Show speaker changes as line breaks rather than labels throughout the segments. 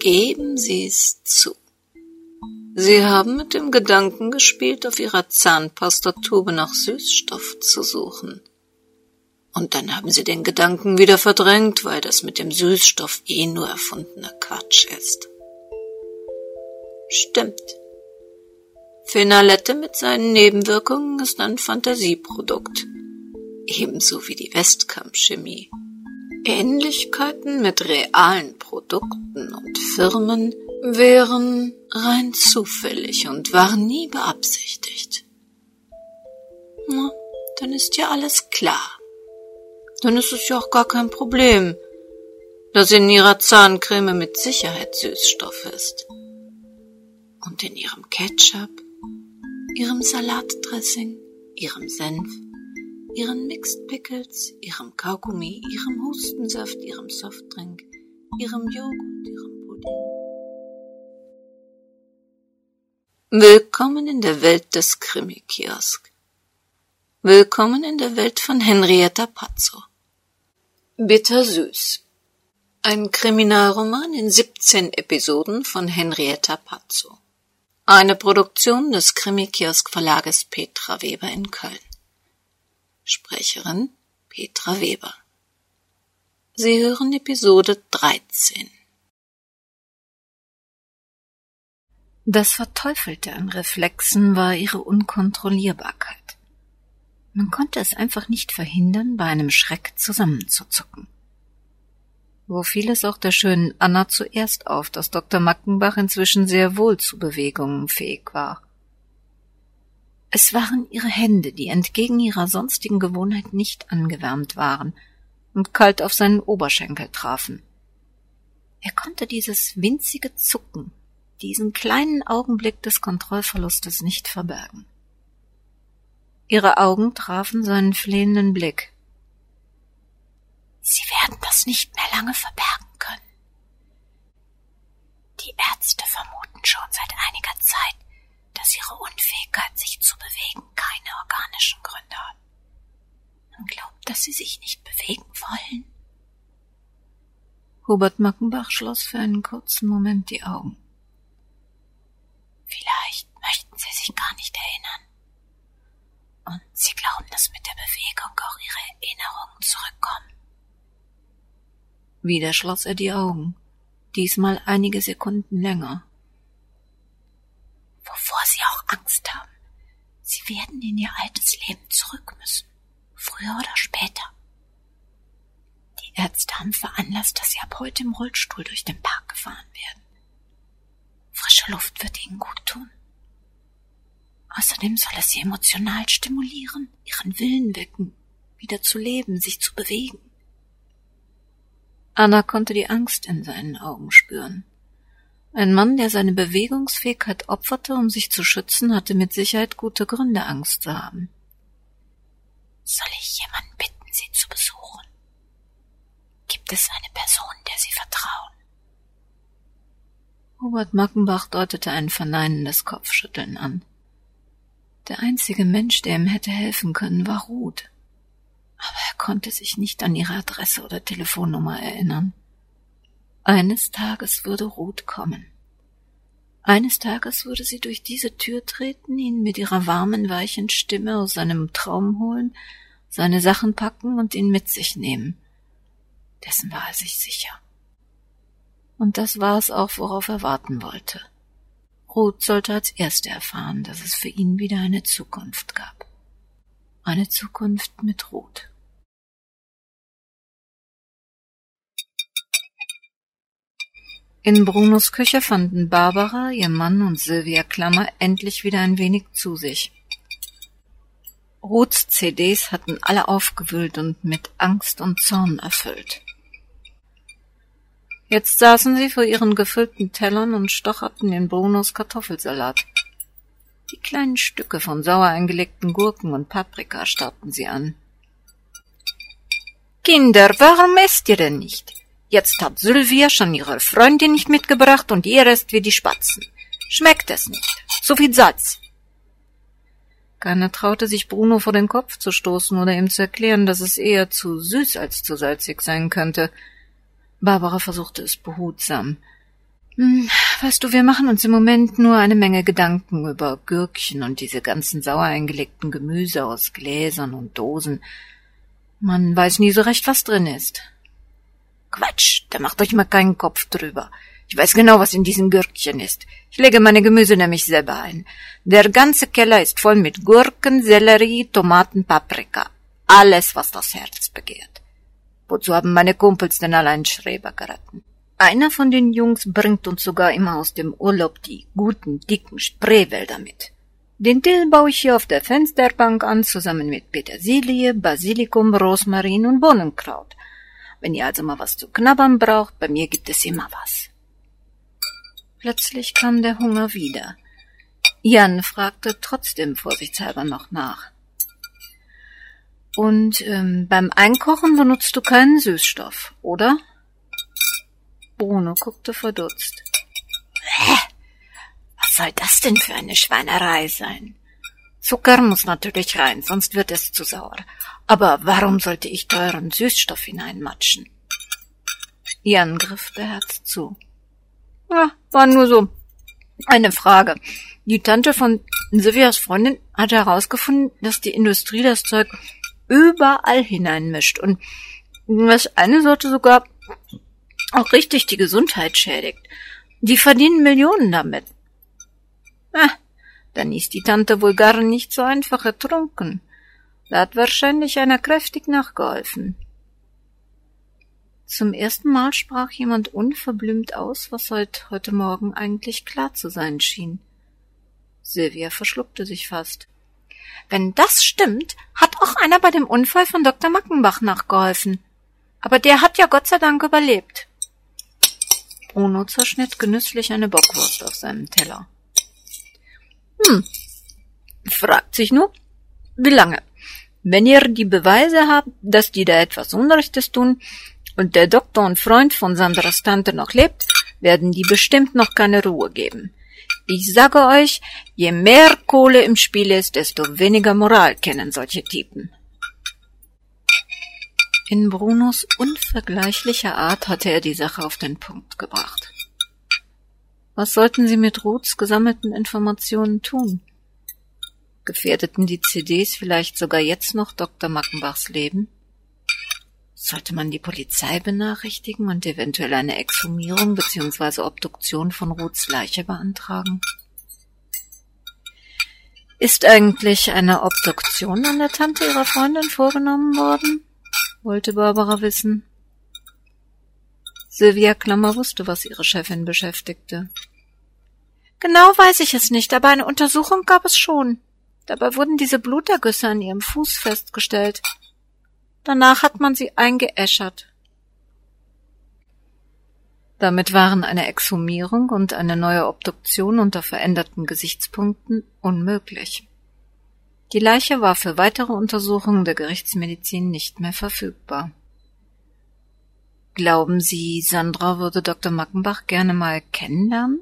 Geben Sie es zu. Sie haben mit dem Gedanken gespielt, auf Ihrer Zahnpastatube nach Süßstoff zu suchen. Und dann haben Sie den Gedanken wieder verdrängt, weil das mit dem Süßstoff eh nur erfundener Quatsch ist. Stimmt. Phenalette mit seinen Nebenwirkungen ist ein Fantasieprodukt. Ebenso wie die Westkamp-Chemie. Ähnlichkeiten mit realen Produkten und Firmen wären rein zufällig und waren nie beabsichtigt. Na, dann ist ja alles klar. Dann ist es ja auch gar kein Problem, dass in ihrer Zahncreme mit Sicherheit Süßstoff ist. Und in ihrem Ketchup ihrem Salatdressing, ihrem Senf, ihren Mixed Pickles, ihrem Kaugummi, ihrem Hustensaft, ihrem Softdrink, ihrem Joghurt, ihrem Pudding. Willkommen in der Welt des Krimi-Kiosk. Willkommen in der Welt von Henrietta Pazzo. Bittersüß. Ein Kriminalroman in 17 Episoden von Henrietta Pazzo. Eine Produktion des Krimi-Kiosk-Verlages Petra Weber in Köln. Sprecherin Petra Weber. Sie hören Episode 13. Das Verteufelte an Reflexen war ihre Unkontrollierbarkeit. Man konnte es einfach nicht verhindern, bei einem Schreck zusammenzuzucken. Wo fiel es auch der schönen Anna zuerst auf, dass Dr. Mackenbach inzwischen sehr wohl zu Bewegungen fähig war. Es waren ihre Hände, die entgegen ihrer sonstigen Gewohnheit nicht angewärmt waren und kalt auf seinen Oberschenkel trafen. Er konnte dieses winzige Zucken, diesen kleinen Augenblick des Kontrollverlustes nicht verbergen. Ihre Augen trafen seinen flehenden Blick, Sie werden das nicht mehr lange verbergen können. Die Ärzte vermuten schon seit einiger Zeit, dass ihre Unfähigkeit, zu bewegen, keine organischen Gründe. Man glaubt, dass sie sich nicht bewegen wollen. Hubert Mackenbach schloss für einen kurzen Moment die Augen. Vielleicht möchten sie sich gar nicht erinnern. Und sie glauben, dass mit der Bewegung auch ihre Erinnerungen zurückkommen. Wieder schloss er die Augen, diesmal einige Sekunden länger. Wovor Sie auch Angst haben, werden in Ihr altes Leben zurück müssen, früher oder später. Die Ärzte haben veranlasst, dass Sie ab heute im Rollstuhl durch den Park gefahren werden. Frische Luft wird Ihnen gut tun. Außerdem soll es Sie emotional stimulieren, Ihren Willen wecken, wieder zu leben, sich zu bewegen. Anna konnte die Angst in seinen Augen spüren. Ein Mann, der seine Bewegungsfähigkeit opferte, um sich zu schützen, hatte mit Sicherheit gute Gründe, Angst zu haben. Soll ich jemanden bitten, Sie zu besuchen? Gibt es eine Person, der Sie vertrauen? Hubert Mackenbach deutete ein verneinendes Kopfschütteln an. Der einzige Mensch, der ihm hätte helfen können, war Ruth aber er konnte sich nicht an ihre Adresse oder Telefonnummer erinnern. Eines Tages würde Ruth kommen. Eines Tages würde sie durch diese Tür treten, ihn mit ihrer warmen, weichen Stimme aus seinem Traum holen, seine Sachen packen und ihn mit sich nehmen. Dessen war er sich sicher. Und das war es auch, worauf er warten wollte. Ruth sollte als Erste erfahren, dass es für ihn wieder eine Zukunft gab. Eine Zukunft mit Ruth. In Brunos Küche fanden Barbara, ihr Mann und Sylvia Klammer endlich wieder ein wenig zu sich. Ruths CDs hatten alle aufgewühlt und mit Angst und Zorn erfüllt. Jetzt saßen sie vor ihren gefüllten Tellern und stocherten in Brunos Kartoffelsalat. Die kleinen Stücke von sauer eingelegten Gurken und Paprika starrten sie an. Kinder, warum esst ihr denn nicht? Jetzt hat Sylvia schon ihre Freundin nicht mitgebracht und ihr esst wie die Spatzen. Schmeckt es nicht. Zu viel Salz. Keiner traute sich Bruno vor den Kopf zu stoßen oder ihm zu erklären, dass es eher zu süß als zu salzig sein könnte. Barbara versuchte es behutsam. Hm, weißt du, wir machen uns im Moment nur eine Menge Gedanken über Gürkchen und diese ganzen sauer eingelegten Gemüse aus Gläsern und Dosen. Man weiß nie so recht, was drin ist. Quatsch, da macht euch mal keinen Kopf drüber. Ich weiß genau, was in diesen Gürkchen ist. Ich lege meine Gemüse nämlich selber ein. Der ganze Keller ist voll mit Gurken, Sellerie, Tomaten, Paprika. Alles, was das Herz begehrt. Wozu haben meine Kumpels denn allein Schreber geraten? Einer von den Jungs bringt uns sogar immer aus dem Urlaub die guten, dicken Spreewälder mit. Den Dill baue ich hier auf der Fensterbank an, zusammen mit Petersilie, Basilikum, Rosmarin und Bohnenkraut. Wenn ihr also mal was zu knabbern braucht, bei mir gibt es immer was. Plötzlich kam der Hunger wieder. Jan fragte trotzdem vorsichtshalber noch nach. Und ähm, beim Einkochen benutzt du keinen Süßstoff, oder? Bruno guckte verdutzt. Hä? Was soll das denn für eine Schweinerei sein? Zucker muss natürlich rein, sonst wird es zu sauer. Aber warum sollte ich teuren Süßstoff hineinmatschen? Jan griff beherzt zu. Ja, war nur so eine Frage. Die Tante von Silvias Freundin hat herausgefunden, dass die Industrie das Zeug überall hineinmischt und das eine sollte sogar auch richtig die Gesundheit schädigt. Die verdienen Millionen damit. Ah, dann ist die Tante wohl gar nicht so einfach ertrunken. Da hat wahrscheinlich einer kräftig nachgeholfen. Zum ersten Mal sprach jemand unverblümt aus, was seit heute Morgen eigentlich klar zu sein schien. Silvia verschluckte sich fast. Wenn das stimmt, hat auch einer bei dem Unfall von Dr. Mackenbach nachgeholfen. Aber der hat ja Gott sei Dank überlebt. Bruno zerschnitt genüsslich eine Bockwurst auf seinem Teller. Hm, fragt sich nur, wie lange? Wenn ihr die Beweise habt, dass die da etwas Unrechtes tun und der Doktor und Freund von Sandras Tante noch lebt, werden die bestimmt noch keine Ruhe geben. Ich sage euch, je mehr Kohle im Spiel ist, desto weniger Moral kennen solche Typen. In Brunos unvergleichlicher Art hatte er die Sache auf den Punkt gebracht. Was sollten sie mit Ruths gesammelten Informationen tun? Gefährdeten die CDs vielleicht sogar jetzt noch Dr. Mackenbachs Leben? Sollte man die Polizei benachrichtigen und eventuell eine Exhumierung bzw. Obduktion von Ruths Leiche beantragen? Ist eigentlich eine Obduktion an der Tante ihrer Freundin vorgenommen worden? wollte Barbara wissen. Sylvia Klammer wusste, was ihre Chefin beschäftigte. Genau weiß ich es nicht, aber eine Untersuchung gab es schon. Dabei wurden diese Blutergüsse an ihrem Fuß festgestellt. Danach hat man sie eingeäschert. Damit waren eine Exhumierung und eine neue Obduktion unter veränderten Gesichtspunkten unmöglich. Die Leiche war für weitere Untersuchungen der Gerichtsmedizin nicht mehr verfügbar. Glauben Sie, Sandra würde Dr. Mackenbach gerne mal kennenlernen?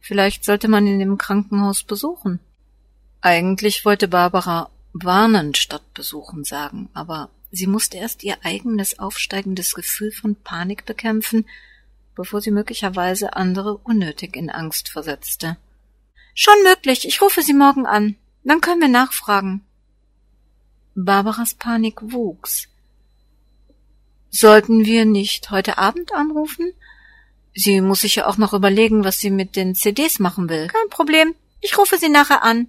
Vielleicht sollte man ihn im Krankenhaus besuchen. Eigentlich wollte Barbara warnen statt besuchen sagen, aber sie musste erst ihr eigenes aufsteigendes Gefühl von Panik bekämpfen, bevor sie möglicherweise andere unnötig in Angst versetzte. Schon möglich, ich rufe Sie morgen an. Dann können wir nachfragen. Barbaras Panik wuchs. Sollten wir nicht heute Abend anrufen? Sie muss sich ja auch noch überlegen, was sie mit den CDs machen will. Kein Problem. Ich rufe sie nachher an.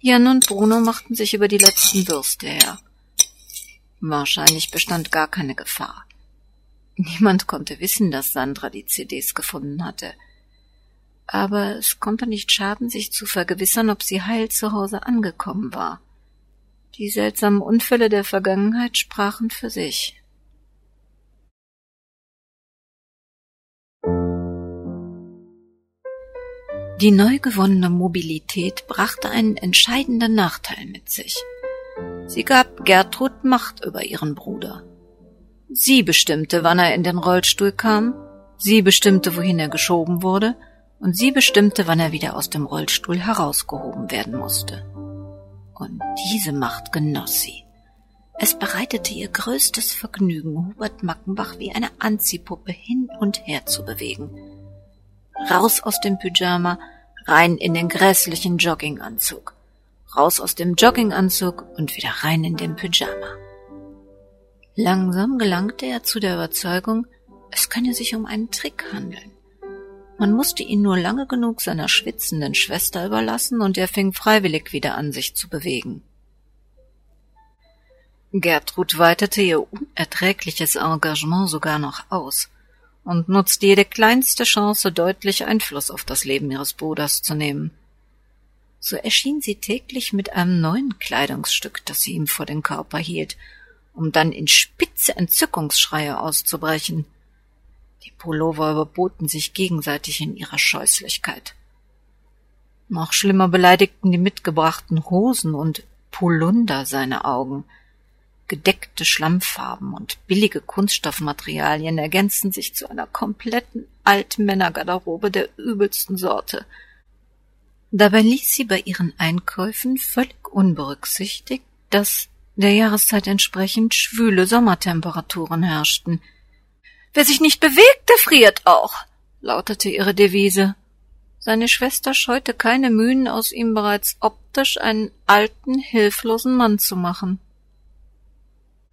Jan und Bruno machten sich über die letzten Würste her. Wahrscheinlich bestand gar keine Gefahr. Niemand konnte wissen, dass Sandra die CDs gefunden hatte aber es konnte nicht schaden, sich zu vergewissern, ob sie heil zu Hause angekommen war. Die seltsamen Unfälle der Vergangenheit sprachen für sich. Die neu gewonnene Mobilität brachte einen entscheidenden Nachteil mit sich. Sie gab Gertrud Macht über ihren Bruder. Sie bestimmte, wann er in den Rollstuhl kam, sie bestimmte, wohin er geschoben wurde, und sie bestimmte, wann er wieder aus dem Rollstuhl herausgehoben werden musste. Und diese Macht genoss sie. Es bereitete ihr größtes Vergnügen, Hubert Mackenbach wie eine Anziehpuppe hin und her zu bewegen. Raus aus dem Pyjama, rein in den grässlichen Jogginganzug. Raus aus dem Jogginganzug und wieder rein in den Pyjama. Langsam gelangte er zu der Überzeugung, es könne sich um einen Trick handeln. Man musste ihn nur lange genug seiner schwitzenden Schwester überlassen, und er fing freiwillig wieder an, sich zu bewegen. Gertrud weitete ihr unerträgliches Engagement sogar noch aus und nutzte jede kleinste Chance, deutlich Einfluss auf das Leben ihres Bruders zu nehmen. So erschien sie täglich mit einem neuen Kleidungsstück, das sie ihm vor den Körper hielt, um dann in spitze Entzückungsschreie auszubrechen. Die Pullover überboten sich gegenseitig in ihrer Scheußlichkeit. Noch schlimmer beleidigten die mitgebrachten Hosen und Polunder seine Augen – Gedeckte Schlammfarben und billige Kunststoffmaterialien ergänzen sich zu einer kompletten Altmännergarderobe der übelsten Sorte. Dabei ließ sie bei ihren Einkäufen völlig unberücksichtigt, dass der Jahreszeit entsprechend schwüle Sommertemperaturen herrschten. Wer sich nicht bewegt, der friert auch, lautete ihre Devise. Seine Schwester scheute keine Mühen, aus ihm bereits optisch einen alten, hilflosen Mann zu machen.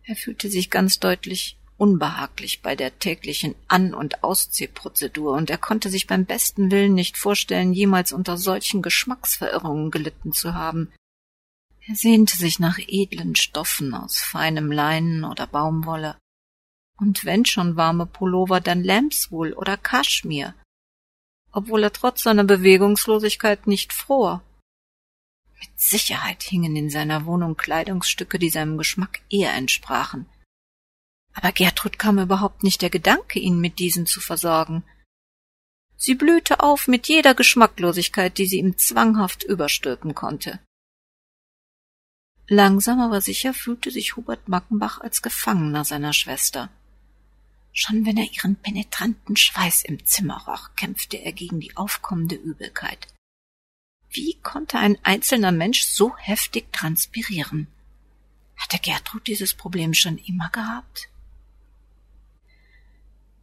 Er fühlte sich ganz deutlich unbehaglich bei der täglichen An- und Ausziehprozedur, und er konnte sich beim besten Willen nicht vorstellen, jemals unter solchen Geschmacksverirrungen gelitten zu haben. Er sehnte sich nach edlen Stoffen aus feinem Leinen oder Baumwolle. Und wenn schon warme Pullover, dann Lambswool oder Kaschmir, obwohl er trotz seiner Bewegungslosigkeit nicht fror. Mit Sicherheit hingen in seiner Wohnung Kleidungsstücke, die seinem Geschmack eher entsprachen. Aber Gertrud kam überhaupt nicht der Gedanke, ihn mit diesen zu versorgen. Sie blühte auf mit jeder Geschmacklosigkeit, die sie ihm zwanghaft überstülpen konnte. Langsam aber sicher fühlte sich Hubert Mackenbach als Gefangener seiner Schwester. Schon wenn er ihren penetranten Schweiß im Zimmer roch, kämpfte er gegen die aufkommende Übelkeit. Wie konnte ein einzelner Mensch so heftig transpirieren? Hatte Gertrud dieses Problem schon immer gehabt?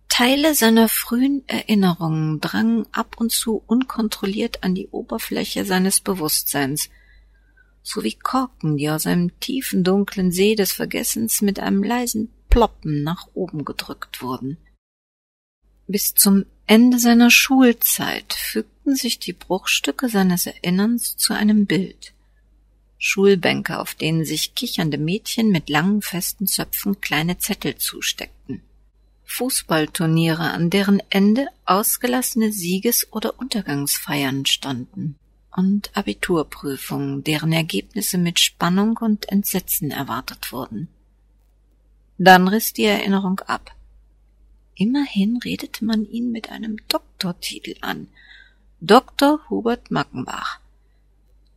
Teile seiner frühen Erinnerungen drangen ab und zu unkontrolliert an die Oberfläche seines Bewusstseins, so wie Korken, die aus einem tiefen dunklen See des Vergessens mit einem leisen Ploppen nach oben gedrückt wurden. Bis zum Ende seiner Schulzeit fügten sich die Bruchstücke seines Erinnerns zu einem Bild. Schulbänke, auf denen sich kichernde Mädchen mit langen festen Zöpfen kleine Zettel zusteckten. Fußballturniere, an deren Ende ausgelassene Sieges- oder Untergangsfeiern standen. Und Abiturprüfungen, deren Ergebnisse mit Spannung und Entsetzen erwartet wurden. Dann riss die Erinnerung ab. Immerhin redete man ihn mit einem Doktortitel an. Dr. Hubert Mackenbach.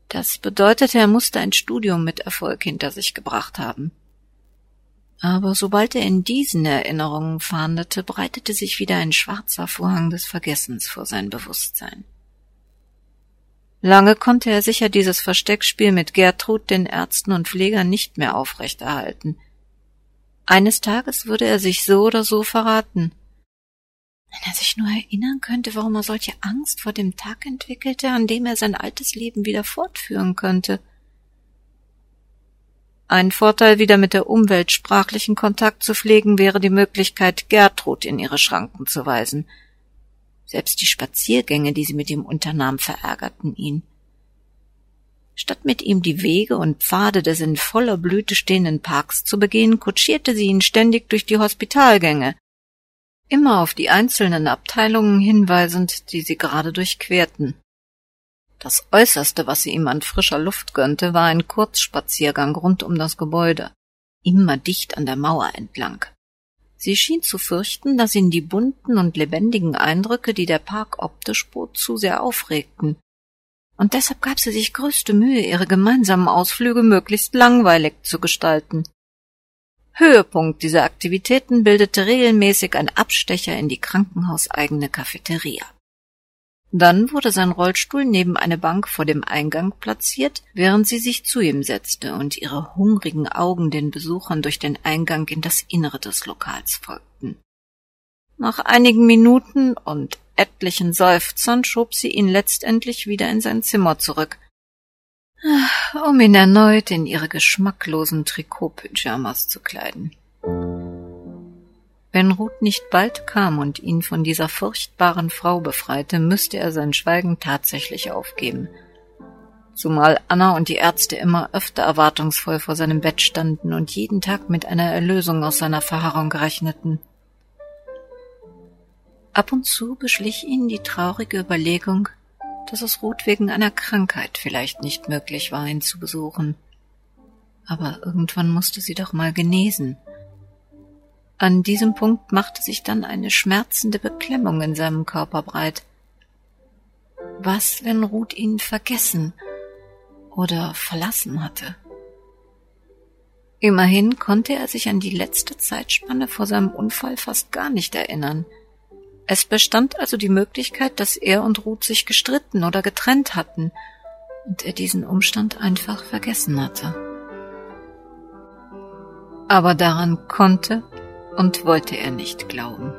Das bedeutete, er musste ein Studium mit Erfolg hinter sich gebracht haben. Aber sobald er in diesen Erinnerungen fahndete, breitete sich wieder ein schwarzer Vorhang des Vergessens vor sein Bewusstsein. Lange konnte er sicher dieses Versteckspiel mit Gertrud, den Ärzten und Pflegern nicht mehr aufrechterhalten. Eines Tages würde er sich so oder so verraten. Wenn er sich nur erinnern könnte, warum er solche Angst vor dem Tag entwickelte, an dem er sein altes Leben wieder fortführen könnte. Ein Vorteil, wieder mit der Umwelt sprachlichen Kontakt zu pflegen, wäre die Möglichkeit, Gertrud in ihre Schranken zu weisen. Selbst die Spaziergänge, die sie mit ihm unternahm, verärgerten ihn. Statt mit ihm die Wege und Pfade des in voller Blüte stehenden Parks zu begehen, kutschierte sie ihn ständig durch die Hospitalgänge, immer auf die einzelnen Abteilungen hinweisend, die sie gerade durchquerten. Das Äußerste, was sie ihm an frischer Luft gönnte, war ein Kurzspaziergang rund um das Gebäude, immer dicht an der Mauer entlang. Sie schien zu fürchten, dass ihn die bunten und lebendigen Eindrücke, die der Park optisch bot, zu sehr aufregten und deshalb gab sie sich größte Mühe, ihre gemeinsamen Ausflüge möglichst langweilig zu gestalten. Höhepunkt dieser Aktivitäten bildete regelmäßig ein Abstecher in die krankenhauseigene Cafeteria. Dann wurde sein Rollstuhl neben eine Bank vor dem Eingang platziert, während sie sich zu ihm setzte und ihre hungrigen Augen den Besuchern durch den Eingang in das Innere des Lokals folgten. Nach einigen Minuten und etlichen Seufzern schob sie ihn letztendlich wieder in sein Zimmer zurück, um ihn erneut in ihre geschmacklosen Trikotpyjamas zu kleiden. Wenn Ruth nicht bald kam und ihn von dieser furchtbaren Frau befreite, müsste er sein Schweigen tatsächlich aufgeben. Zumal Anna und die Ärzte immer öfter erwartungsvoll vor seinem Bett standen und jeden Tag mit einer Erlösung aus seiner Verharrung rechneten. Ab und zu beschlich ihn die traurige Überlegung, dass es Ruth wegen einer Krankheit vielleicht nicht möglich war, ihn zu besuchen. Aber irgendwann musste sie doch mal genesen. An diesem Punkt machte sich dann eine schmerzende Beklemmung in seinem Körper breit. Was, wenn Ruth ihn vergessen oder verlassen hatte? Immerhin konnte er sich an die letzte Zeitspanne vor seinem Unfall fast gar nicht erinnern. Es bestand also die Möglichkeit, dass er und Ruth sich gestritten oder getrennt hatten und er diesen Umstand einfach vergessen hatte. Aber daran konnte und wollte er nicht glauben.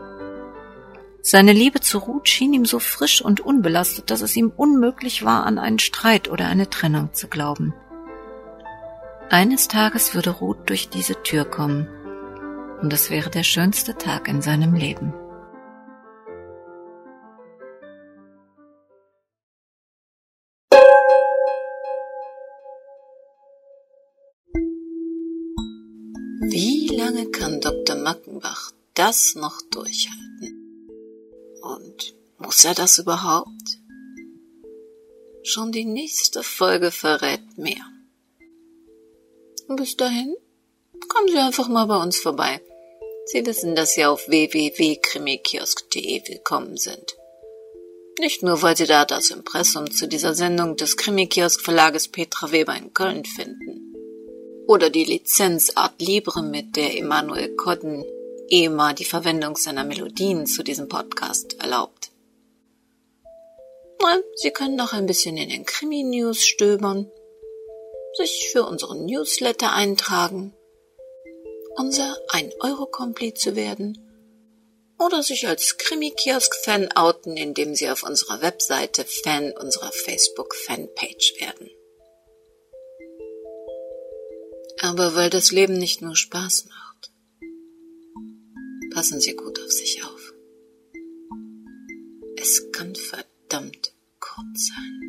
Seine Liebe zu Ruth schien ihm so frisch und unbelastet, dass es ihm unmöglich war, an einen Streit oder eine Trennung zu glauben. Eines Tages würde Ruth durch diese Tür kommen, und es wäre der schönste Tag in seinem Leben. Lange kann Dr. Mackenbach das noch durchhalten? Und muss er das überhaupt? Schon die nächste Folge verrät mehr. Und bis dahin kommen Sie einfach mal bei uns vorbei. Sie wissen, dass Sie auf www.krimikiosk.de willkommen sind. Nicht nur, weil Sie da das Impressum zu dieser Sendung des Krimikiosk Verlages Petra Weber in Köln finden oder die Lizenz Art Libre, mit der Emanuel Codden EMA die Verwendung seiner Melodien zu diesem Podcast erlaubt. Nein, Sie können noch ein bisschen in den Krimi-News stöbern, sich für unseren Newsletter eintragen, unser 1-Euro-Komplize werden oder sich als Krimi-Kiosk-Fan outen, indem Sie auf unserer Webseite Fan unserer Facebook-Fanpage werden aber weil das Leben nicht nur Spaß macht. Passen Sie gut auf sich auf. Es kann verdammt kurz sein.